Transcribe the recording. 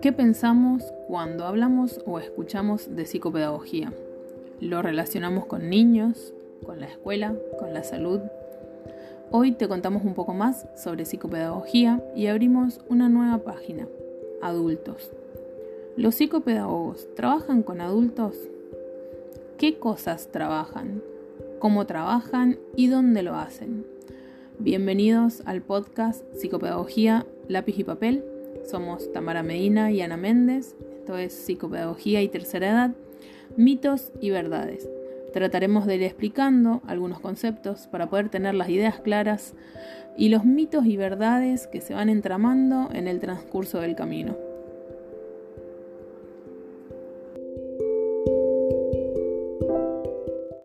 ¿Qué pensamos cuando hablamos o escuchamos de psicopedagogía? ¿Lo relacionamos con niños, con la escuela, con la salud? Hoy te contamos un poco más sobre psicopedagogía y abrimos una nueva página, adultos. ¿Los psicopedagogos trabajan con adultos? ¿Qué cosas trabajan? ¿Cómo trabajan y dónde lo hacen? Bienvenidos al podcast Psicopedagogía, lápiz y papel. Somos Tamara Medina y Ana Méndez. Esto es Psicopedagogía y Tercera Edad, mitos y verdades. Trataremos de ir explicando algunos conceptos para poder tener las ideas claras y los mitos y verdades que se van entramando en el transcurso del camino.